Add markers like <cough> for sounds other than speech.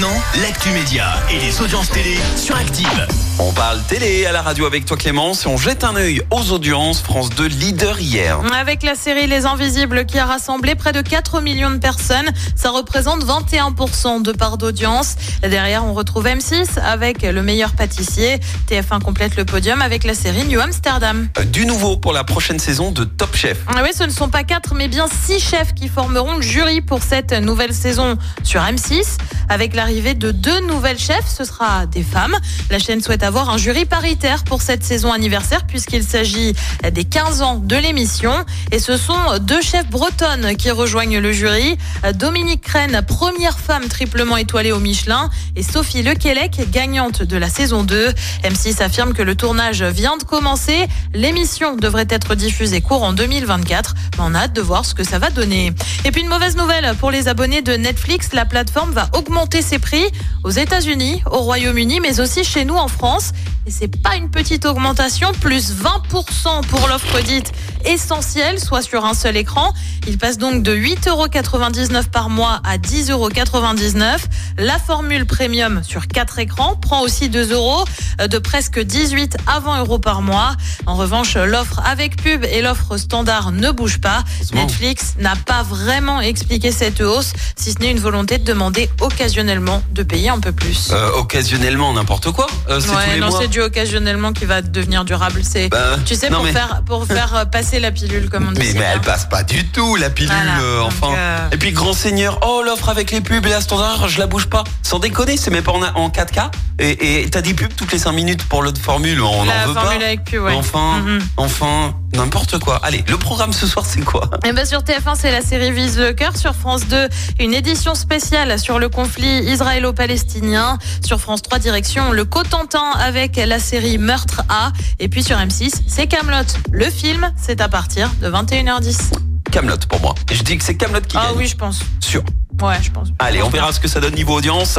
maintenant, l'actu média et les audiences télé sur Active. On parle télé à la radio avec toi Clémence et on jette un œil aux audiences. France 2 leader hier. Avec la série Les Invisibles qui a rassemblé près de 4 millions de personnes, ça représente 21% de part d'audience. Derrière, on retrouve M6 avec le meilleur pâtissier. TF1 complète le podium avec la série New Amsterdam. Euh, Du nouveau pour la prochaine saison de Top Chef. Ah Oui, ce ne sont pas quatre, mais bien six chefs qui formeront le jury pour cette nouvelle saison sur M6. Avec l'arrivée de deux nouvelles chefs, ce sera des femmes. La chaîne souhaite avoir un jury paritaire pour cette saison anniversaire puisqu'il s'agit des 15 ans de l'émission. Et ce sont deux chefs bretonnes qui rejoignent le jury. Dominique Crène, première femme triplement étoilée au Michelin, et Sophie Lequelec, gagnante de la saison 2. M6 affirme que le tournage vient de commencer. L'émission devrait être diffusée courant 2024. Mais on a hâte de voir ce que ça va donner. Et puis une mauvaise nouvelle pour les abonnés de Netflix, la plateforme va augmenter ses prix aux États-Unis, au Royaume-Uni, mais aussi chez nous en France. Et c'est pas une petite augmentation, plus 20% pour l'offre dite essentielle, soit sur un seul écran. Il passe donc de 8,99€ par mois à 10,99€. La formule premium sur 4 écrans prend aussi 2 euros, de presque 18 à 20 euros par mois. En revanche, l'offre avec pub et l'offre standard ne bougent pas. Netflix n'a pas vraiment expliqué cette hausse, si ce n'est une volonté de demander occasionnellement de payer un peu plus. Euh, occasionnellement n'importe quoi. Euh, c'est tous Ouais, les non, mois. c'est du occasionnellement qui va devenir durable. C'est, Bah, tu sais, non, pour mais- faire pour <laughs> faire euh, passer la pilule, comme on dit. Mais, mais elle passe pas du tout la pilule Voilà, euh, enfin. Et puis grand seigneur, oh l'offre avec les pubs et la standard, je la bouge pas. Sans déconner, c'est même pas en, en 4K. Et t'as des pubs toutes les 5 minutes pour l'autre formule, on la en veut formule pas. avec pub, ouais. Enfin, Mhm. enfin, n'importe quoi. Allez, le programme ce soir c'est quoi? Et ben sur TF1, c'est la série Vise le cœur. Sur France 2, une édition spéciale sur le conflit israélo-palestinien. Sur France 3, direction le Cotentin avec la série Meurtre A. Et puis sur M6, c'est Camelot. Le film, c'est à partir de 21h10. Camelot pour moi. Et je dis que c'est Camelot qui Ah gagne. oui, je pense. Sûr. Ouais, je pense. Allez, on verra ce que ça donne niveau audience.